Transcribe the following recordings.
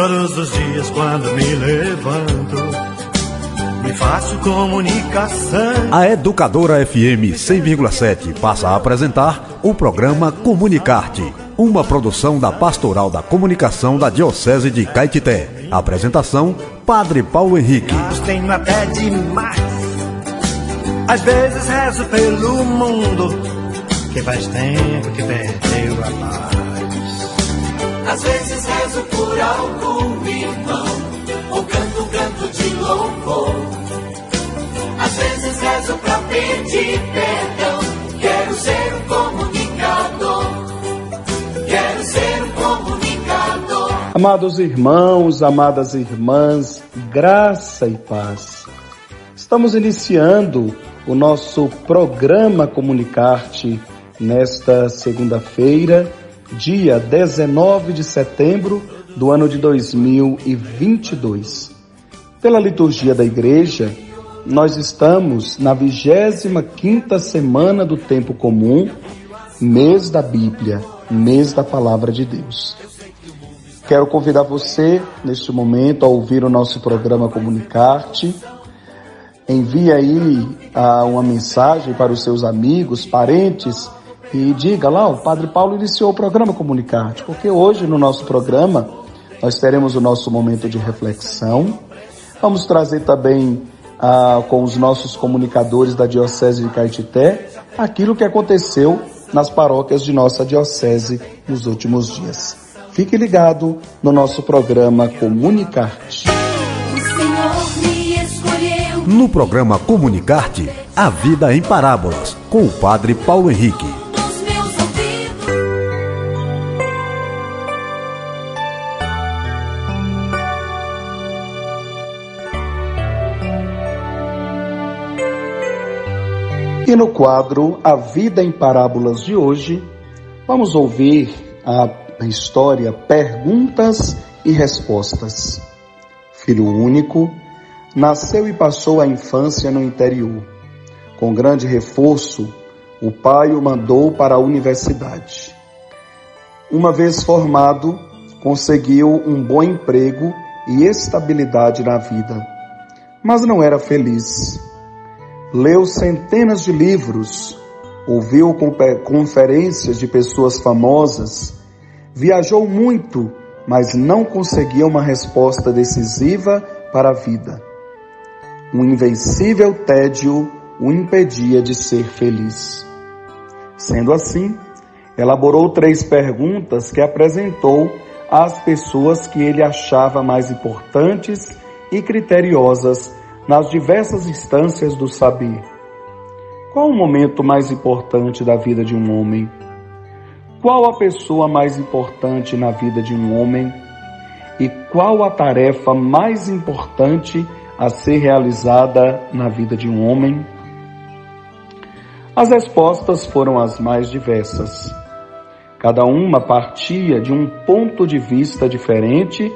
Todos os dias quando me levanto, me faço comunicação. A Educadora FM 100,7 passa a apresentar o programa Comunicarte, uma produção da Pastoral da Comunicação da Diocese de Caetité. Apresentação: Padre Paulo Henrique. Tenho até demais. Às vezes rezo pelo mundo, que faz tempo que perdeu a paz. Às vezes rezo por algum irmão, ou canto um canto de louvor. Às vezes rezo pra pedir perdão. Quero ser um comunicador. Quero ser um comunicador. Amados irmãos, amadas irmãs, graça e paz. Estamos iniciando o nosso programa Comunicarte nesta segunda-feira dia 19 de setembro do ano de 2022. Pela liturgia da igreja, nós estamos na 25ª semana do tempo comum, mês da Bíblia, mês da palavra de Deus. Quero convidar você neste momento a ouvir o nosso programa Comunicarte. Envie aí ah, uma mensagem para os seus amigos, parentes, e diga lá, o Padre Paulo iniciou o programa Comunicarte, porque hoje no nosso programa nós teremos o nosso momento de reflexão. Vamos trazer também ah, com os nossos comunicadores da Diocese de Caetité aquilo que aconteceu nas paróquias de nossa Diocese nos últimos dias. Fique ligado no nosso programa Comunicarte. No programa Comunicarte, a vida em parábolas, com o Padre Paulo Henrique. E no quadro A Vida em Parábolas de hoje, vamos ouvir a história Perguntas e Respostas. Filho único, nasceu e passou a infância no interior. Com grande reforço, o pai o mandou para a universidade. Uma vez formado, conseguiu um bom emprego e estabilidade na vida, mas não era feliz leu centenas de livros, ouviu conferências de pessoas famosas, viajou muito, mas não conseguia uma resposta decisiva para a vida. Um invencível tédio o impedia de ser feliz. Sendo assim, elaborou três perguntas que apresentou às pessoas que ele achava mais importantes e criteriosas nas diversas instâncias do saber. Qual o momento mais importante da vida de um homem? Qual a pessoa mais importante na vida de um homem? E qual a tarefa mais importante a ser realizada na vida de um homem? As respostas foram as mais diversas. Cada uma partia de um ponto de vista diferente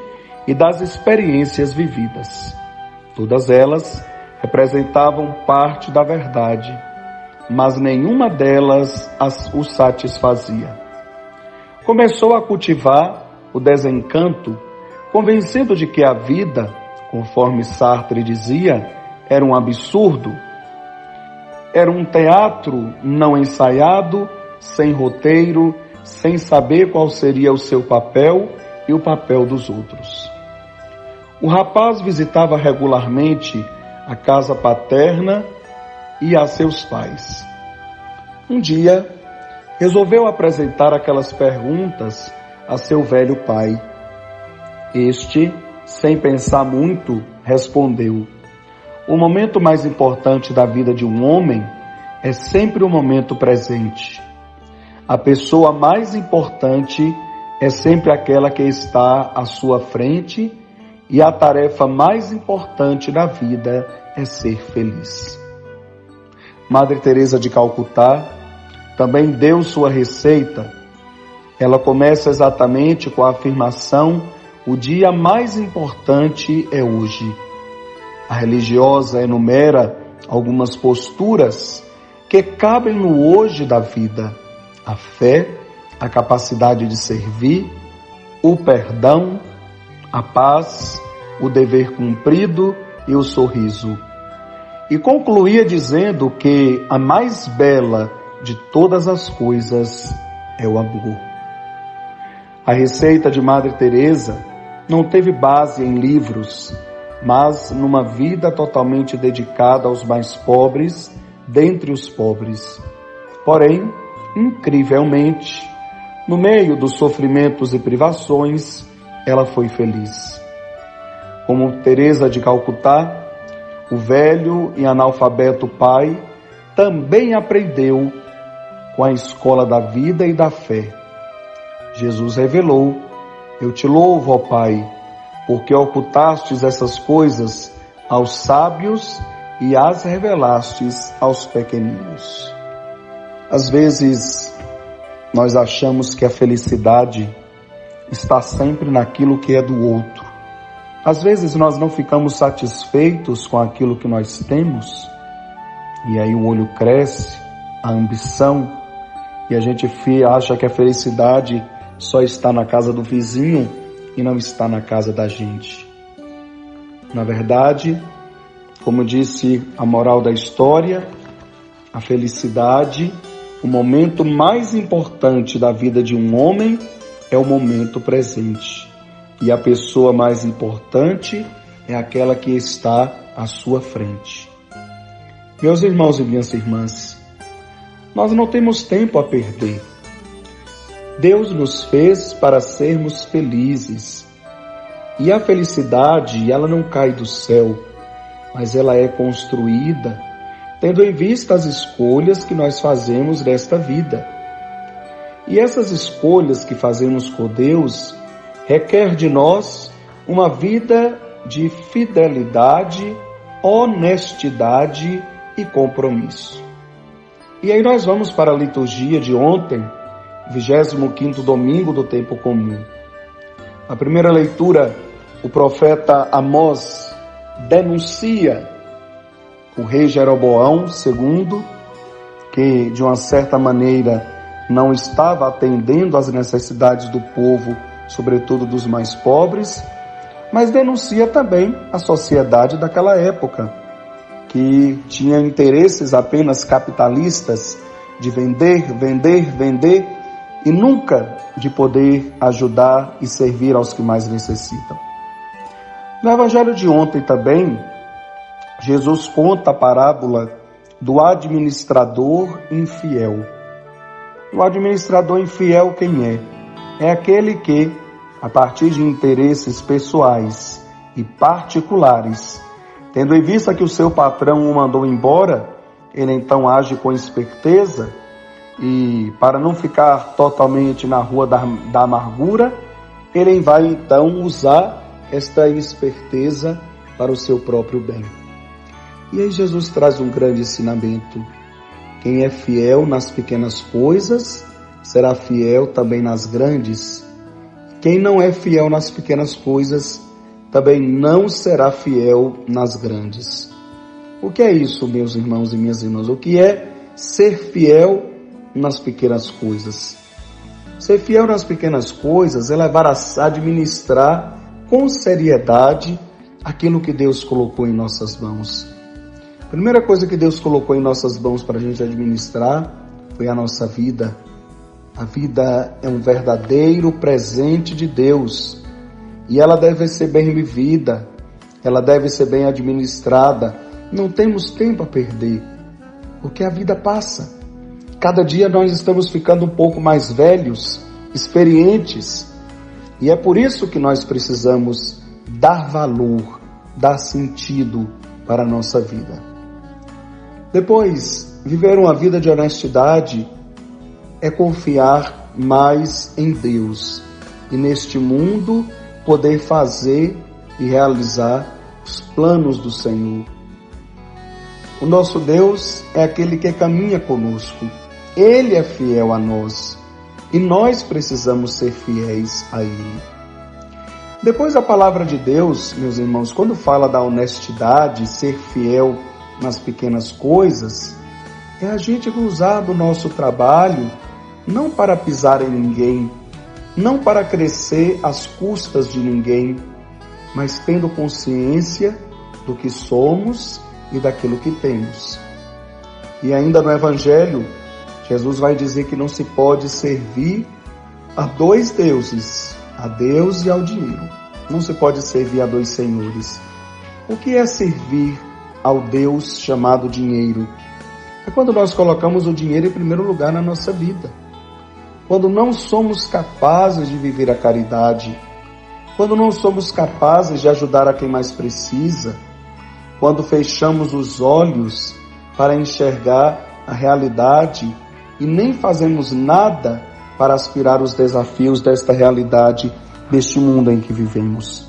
e das experiências vividas. Todas elas representavam parte da verdade, mas nenhuma delas as, o satisfazia. Começou a cultivar o desencanto, convencido de que a vida, conforme Sartre dizia, era um absurdo, era um teatro não ensaiado, sem roteiro, sem saber qual seria o seu papel e o papel dos outros. O rapaz visitava regularmente a casa paterna e a seus pais. Um dia, resolveu apresentar aquelas perguntas a seu velho pai. Este, sem pensar muito, respondeu: O momento mais importante da vida de um homem é sempre o momento presente. A pessoa mais importante é sempre aquela que está à sua frente e a tarefa mais importante da vida é ser feliz. Madre Teresa de Calcutá também deu sua receita. Ela começa exatamente com a afirmação: o dia mais importante é hoje. A religiosa enumera algumas posturas que cabem no hoje da vida: a fé, a capacidade de servir, o perdão, a paz, o dever cumprido e o sorriso. E concluía dizendo que a mais bela de todas as coisas é o amor. A receita de Madre Teresa não teve base em livros, mas numa vida totalmente dedicada aos mais pobres dentre os pobres. Porém, incrivelmente, no meio dos sofrimentos e privações, ela foi feliz. Como Teresa de Calcutá, o velho e analfabeto pai também aprendeu com a escola da vida e da fé. Jesus revelou: Eu te louvo, ó Pai, porque ocultastes essas coisas aos sábios e as revelastes aos pequeninos. Às vezes, nós achamos que a felicidade está sempre naquilo que é do outro. Às vezes nós não ficamos satisfeitos com aquilo que nós temos, e aí o olho cresce, a ambição, e a gente acha que a felicidade só está na casa do vizinho e não está na casa da gente. Na verdade, como disse a moral da história, a felicidade, o momento mais importante da vida de um homem é o momento presente. E a pessoa mais importante é aquela que está à sua frente. Meus irmãos e minhas irmãs, nós não temos tempo a perder. Deus nos fez para sermos felizes. E a felicidade, ela não cai do céu, mas ela é construída tendo em vista as escolhas que nós fazemos nesta vida. E essas escolhas que fazemos com Deus requer de nós uma vida de fidelidade, honestidade e compromisso. E aí nós vamos para a liturgia de ontem, 25º domingo do tempo comum. A primeira leitura, o profeta Amós denuncia o rei Jeroboão II, que de uma certa maneira não estava atendendo às necessidades do povo, sobretudo dos mais pobres, mas denuncia também a sociedade daquela época, que tinha interesses apenas capitalistas de vender, vender, vender e nunca de poder ajudar e servir aos que mais necessitam. No evangelho de ontem também, Jesus conta a parábola do administrador infiel. O administrador infiel quem é? É aquele que, a partir de interesses pessoais e particulares, tendo em vista que o seu patrão o mandou embora, ele então age com esperteza e, para não ficar totalmente na rua da, da amargura, ele vai então usar esta esperteza para o seu próprio bem. E aí Jesus traz um grande ensinamento. Quem é fiel nas pequenas coisas, será fiel também nas grandes. Quem não é fiel nas pequenas coisas, também não será fiel nas grandes. O que é isso, meus irmãos e minhas irmãs? O que é ser fiel nas pequenas coisas? Ser fiel nas pequenas coisas é levar a administrar com seriedade aquilo que Deus colocou em nossas mãos. Primeira coisa que Deus colocou em nossas mãos para a gente administrar foi a nossa vida. A vida é um verdadeiro presente de Deus e ela deve ser bem vivida, ela deve ser bem administrada. Não temos tempo a perder, porque a vida passa. Cada dia nós estamos ficando um pouco mais velhos, experientes, e é por isso que nós precisamos dar valor, dar sentido para a nossa vida. Depois, viver uma vida de honestidade é confiar mais em Deus e neste mundo poder fazer e realizar os planos do Senhor. O nosso Deus é aquele que caminha conosco. Ele é fiel a nós. E nós precisamos ser fiéis a Ele. Depois a palavra de Deus, meus irmãos, quando fala da honestidade, ser fiel nas pequenas coisas, é a gente usar do nosso trabalho não para pisar em ninguém, não para crescer às custas de ninguém, mas tendo consciência do que somos e daquilo que temos. E ainda no Evangelho, Jesus vai dizer que não se pode servir a dois deuses, a Deus e ao dinheiro. Não se pode servir a dois senhores. O que é servir ao Deus chamado dinheiro? É quando nós colocamos o dinheiro em primeiro lugar na nossa vida. Quando não somos capazes de viver a caridade, quando não somos capazes de ajudar a quem mais precisa, quando fechamos os olhos para enxergar a realidade e nem fazemos nada para aspirar os desafios desta realidade, deste mundo em que vivemos.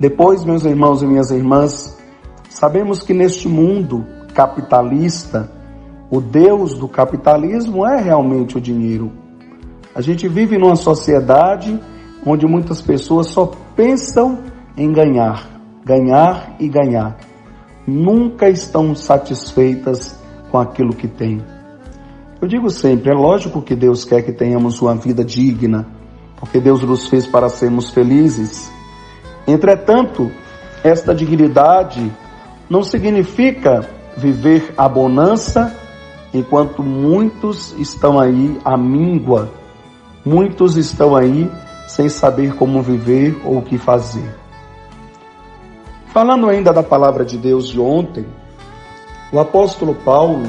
Depois, meus irmãos e minhas irmãs, sabemos que neste mundo capitalista, o Deus do capitalismo é realmente o dinheiro. A gente vive numa sociedade onde muitas pessoas só pensam em ganhar, ganhar e ganhar. Nunca estão satisfeitas com aquilo que têm. Eu digo sempre, é lógico que Deus quer que tenhamos uma vida digna, porque Deus nos fez para sermos felizes. Entretanto, esta dignidade não significa viver a bonança enquanto muitos estão aí à míngua, muitos estão aí sem saber como viver ou o que fazer. Falando ainda da palavra de Deus de ontem, o apóstolo Paulo,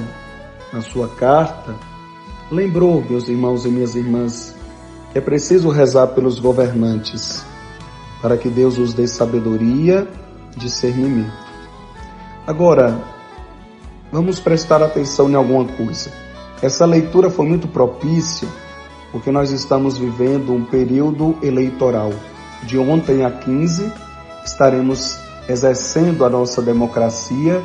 na sua carta, lembrou, meus irmãos e minhas irmãs, que é preciso rezar pelos governantes, para que Deus os dê sabedoria, discernimento. Agora, vamos prestar atenção em alguma coisa. Essa leitura foi muito propícia porque nós estamos vivendo um período eleitoral. De ontem a 15, estaremos exercendo a nossa democracia,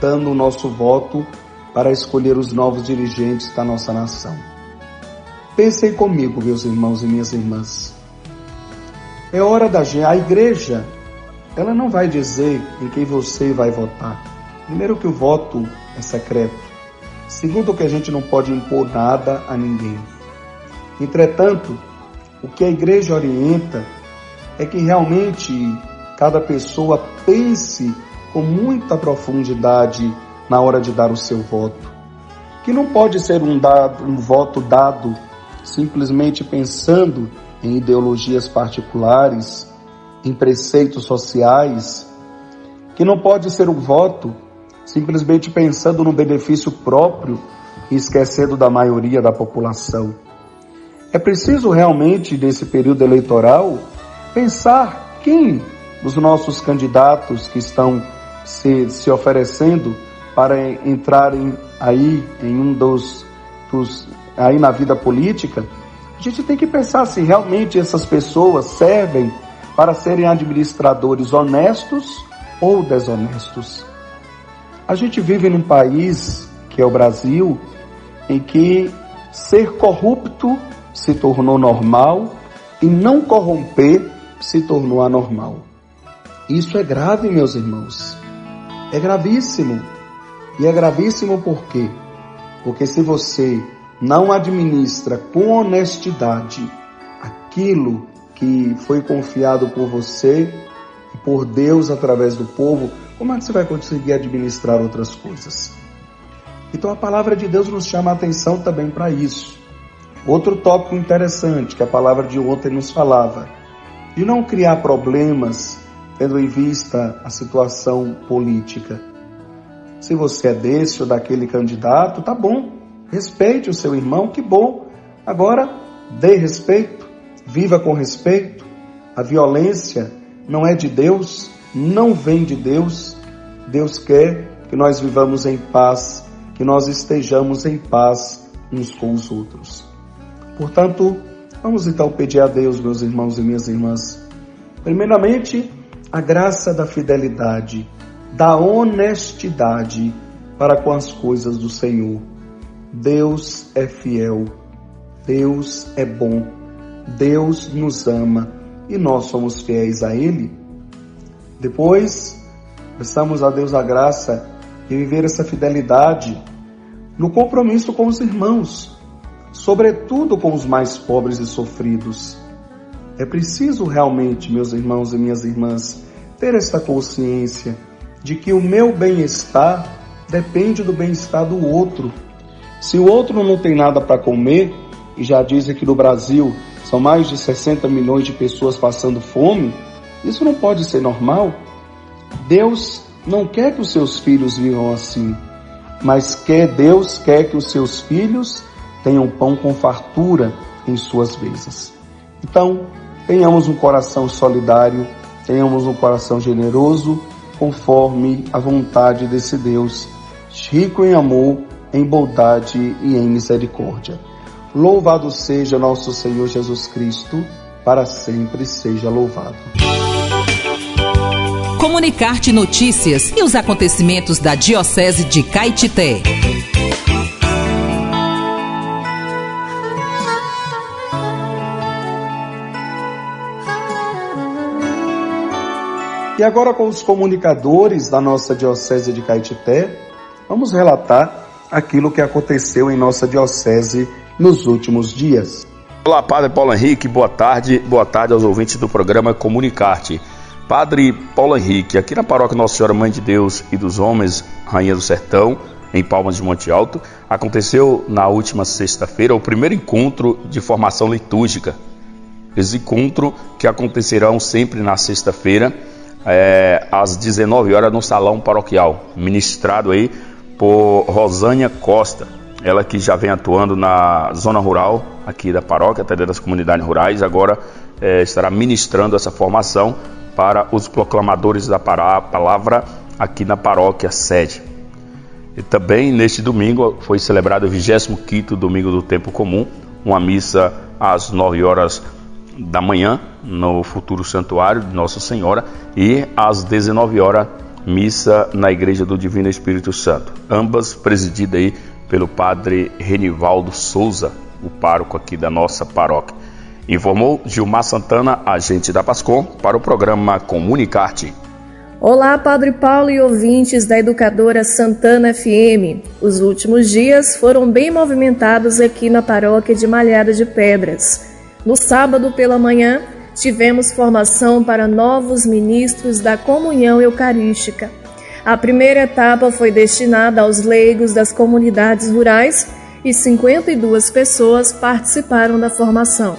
dando o nosso voto para escolher os novos dirigentes da nossa nação. Pensem comigo, meus irmãos e minhas irmãs. É hora da gente, a igreja, ela não vai dizer em quem você vai votar. Primeiro que o voto é secreto. Segundo que a gente não pode impor nada a ninguém. Entretanto, o que a igreja orienta é que realmente cada pessoa pense com muita profundidade na hora de dar o seu voto. Que não pode ser um, dado, um voto dado simplesmente pensando em ideologias particulares, em preceitos sociais, que não pode ser um voto simplesmente pensando no benefício próprio e esquecendo da maioria da população. É preciso realmente, nesse período eleitoral, pensar quem dos nossos candidatos que estão se, se oferecendo para entrarem aí em um dos, dos aí na vida política, a gente tem que pensar se realmente essas pessoas servem para serem administradores honestos ou desonestos. A gente vive num país, que é o Brasil, em que ser corrupto se tornou normal e não corromper se tornou anormal. Isso é grave, meus irmãos. É gravíssimo. E é gravíssimo por quê? Porque se você não administra com honestidade aquilo que foi confiado por você e por Deus através do povo, como é que você vai conseguir administrar outras coisas? Então a palavra de Deus nos chama a atenção também para isso. Outro tópico interessante que a palavra de ontem nos falava, de não criar problemas tendo em vista a situação política. Se você é desse ou daquele candidato, tá bom. Respeite o seu irmão, que bom. Agora, dê respeito, viva com respeito. A violência não é de Deus, não vem de Deus. Deus quer que nós vivamos em paz, que nós estejamos em paz uns com os outros. Portanto, vamos então pedir a Deus, meus irmãos e minhas irmãs, primeiramente, a graça da fidelidade, da honestidade para com as coisas do Senhor. Deus é fiel, Deus é bom, Deus nos ama e nós somos fiéis a Ele. Depois, peçamos a Deus a graça de viver essa fidelidade no compromisso com os irmãos, sobretudo com os mais pobres e sofridos. É preciso realmente, meus irmãos e minhas irmãs, ter essa consciência de que o meu bem-estar depende do bem-estar do outro. Se o outro não tem nada para comer, e já dizem que no Brasil são mais de 60 milhões de pessoas passando fome, isso não pode ser normal. Deus não quer que os seus filhos vivam assim, mas quer Deus quer que os seus filhos tenham pão com fartura em suas mesas. Então, tenhamos um coração solidário, tenhamos um coração generoso, conforme a vontade desse Deus, rico em amor, em bondade e em misericórdia. Louvado seja nosso Senhor Jesus Cristo, para sempre seja louvado. Comunicar-te notícias e os acontecimentos da Diocese de Caetité. E agora com os comunicadores da nossa Diocese de Caetité, vamos relatar aquilo que aconteceu em nossa Diocese nos últimos dias. Olá, Padre Paulo Henrique, boa tarde. Boa tarde aos ouvintes do programa Comunicarte. Padre Paulo Henrique, aqui na paróquia Nossa Senhora Mãe de Deus e dos Homens, Rainha do Sertão, em Palmas de Monte Alto, aconteceu na última sexta-feira o primeiro encontro de formação litúrgica. Esse encontro que acontecerão sempre na sexta-feira, é, às 19 horas no salão paroquial, ministrado aí por Rosânia Costa, ela que já vem atuando na zona rural aqui da paróquia, até das comunidades rurais, agora é, estará ministrando essa formação para os proclamadores da palavra aqui na paróquia sede. E também neste domingo foi celebrado o 25º domingo do tempo comum, uma missa às 9 horas da manhã no futuro santuário de Nossa Senhora e às 19 horas missa na igreja do Divino Espírito Santo, ambas presididas aí pelo padre Renivaldo Souza, o pároco aqui da nossa paróquia. Informou Gilmar Santana, agente da Pascom, para o programa Comunicarte. Olá, Padre Paulo e ouvintes da Educadora Santana FM. Os últimos dias foram bem movimentados aqui na paróquia de Malhada de Pedras. No sábado pela manhã, tivemos formação para novos ministros da comunhão eucarística. A primeira etapa foi destinada aos leigos das comunidades rurais e 52 pessoas participaram da formação.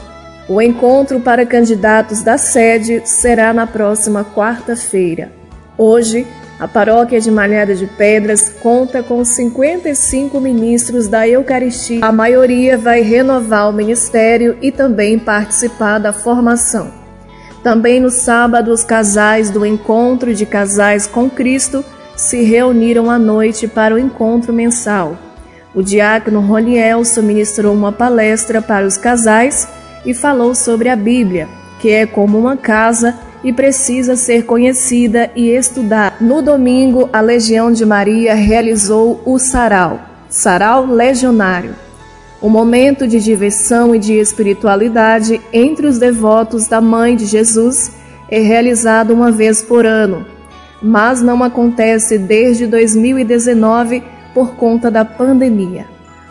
O encontro para candidatos da sede será na próxima quarta-feira. Hoje, a paróquia de Malhada de Pedras conta com 55 ministros da Eucaristia. A maioria vai renovar o ministério e também participar da formação. Também no sábado, os casais do Encontro de Casais com Cristo se reuniram à noite para o encontro mensal. O diácono Ronielson ministrou uma palestra para os casais e falou sobre a Bíblia, que é como uma casa e precisa ser conhecida e estudada. No domingo, a Legião de Maria realizou o sarau, sarau legionário um momento de diversão e de espiritualidade entre os devotos da Mãe de Jesus é realizado uma vez por ano, mas não acontece desde 2019 por conta da pandemia.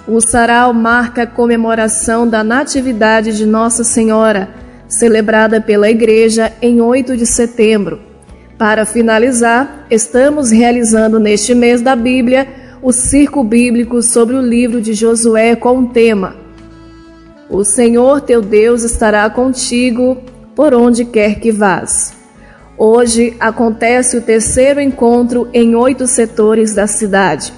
O sarau marca a comemoração da Natividade de Nossa Senhora, celebrada pela Igreja em 8 de setembro. Para finalizar, estamos realizando neste mês da Bíblia o circo bíblico sobre o livro de Josué com o tema: O Senhor teu Deus estará contigo por onde quer que vás. Hoje acontece o terceiro encontro em oito setores da cidade.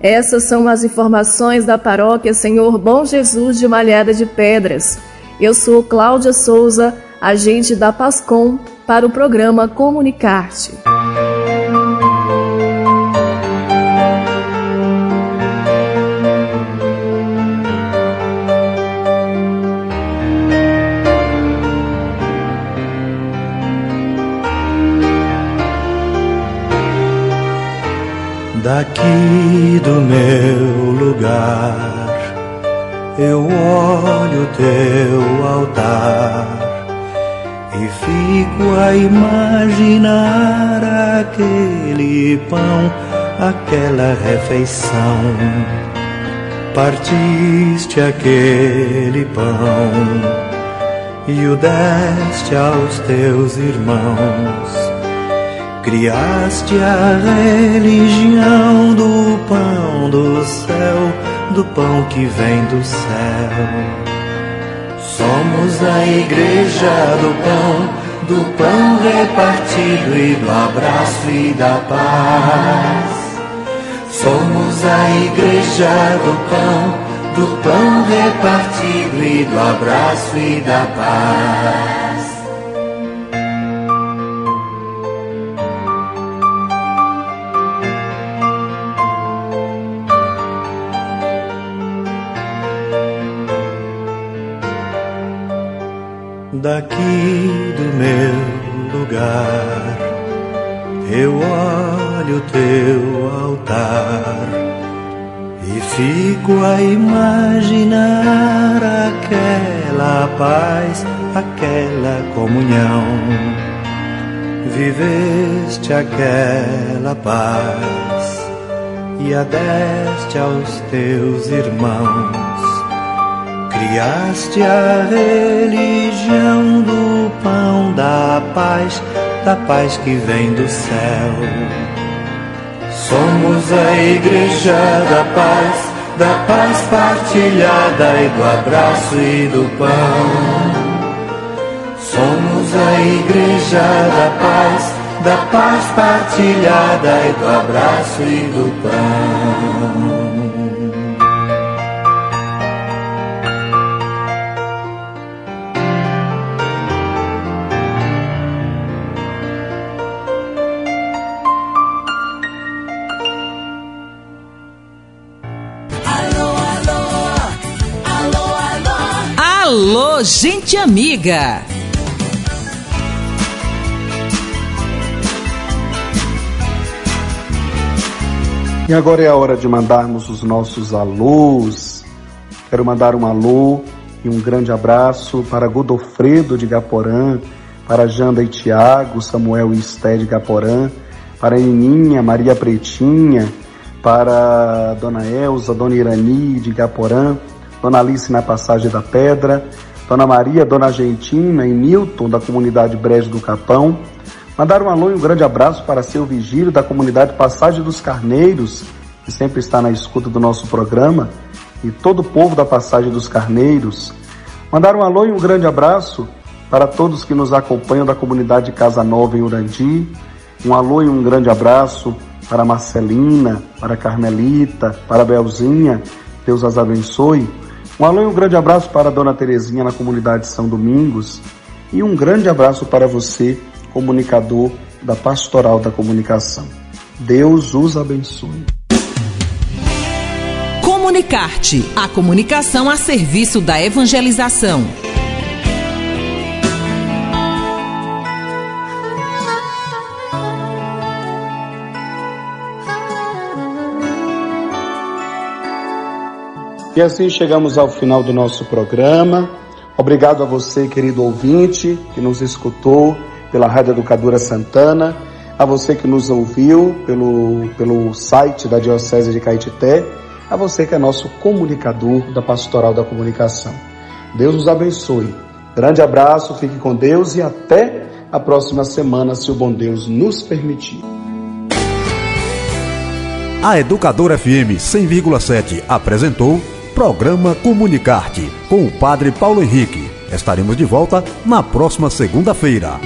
Essas são as informações da paróquia Senhor Bom Jesus de Malhada de Pedras. Eu sou Cláudia Souza, agente da Pascom, para o programa Comunicarte. Daqui do meu lugar eu olho teu altar e fico a imaginar aquele pão, aquela refeição. Partiste aquele pão e o deste aos teus irmãos. Criaste a religião do pão do céu, do pão que vem do céu. Somos a igreja do pão, do pão repartido e do abraço e da paz. Somos a igreja do pão do pão repartido e do abraço e da paz. Daqui do meu lugar, eu olho teu altar e fico a imaginar aquela paz, aquela comunhão. Viveste aquela paz e a deste aos teus irmãos. Criaste a religião do pão da paz, da paz que vem do céu Somos a igreja da paz, da paz partilhada e do abraço e do pão. Somos a igreja da paz, da paz partilhada e do abraço e do pão. Alô, gente amiga! E agora é a hora de mandarmos os nossos alôs. Quero mandar um alô e um grande abraço para Godofredo de Gaporã, para Janda e Tiago, Samuel e Esté de Gaporã, para Nininha, Maria Pretinha, para Dona Elza, Dona Irani de Gaporã, Dona Alice na Passagem da Pedra, Dona Maria, Dona Argentina e Milton da comunidade Brejo do Capão. Mandar um alô e um grande abraço para seu vigílio da comunidade Passagem dos Carneiros, que sempre está na escuta do nosso programa, e todo o povo da Passagem dos Carneiros. Mandar um alô e um grande abraço para todos que nos acompanham da comunidade Casa Nova em Urandi. Um alô e um grande abraço para Marcelina, para Carmelita, para Belzinha. Deus as abençoe. Um alô e um grande abraço para a Dona Terezinha na comunidade São Domingos e um grande abraço para você, comunicador da Pastoral da Comunicação. Deus os abençoe. Comunicarte, a comunicação a serviço da evangelização. E assim chegamos ao final do nosso programa. Obrigado a você, querido ouvinte, que nos escutou pela Rádio Educadora Santana, a você que nos ouviu pelo, pelo site da Diocese de Caetité, a você que é nosso comunicador da Pastoral da Comunicação. Deus nos abençoe. Grande abraço, fique com Deus e até a próxima semana, se o bom Deus nos permitir. A Educadora FM 100,7 apresentou Programa Comunicarte com o Padre Paulo Henrique. Estaremos de volta na próxima segunda-feira.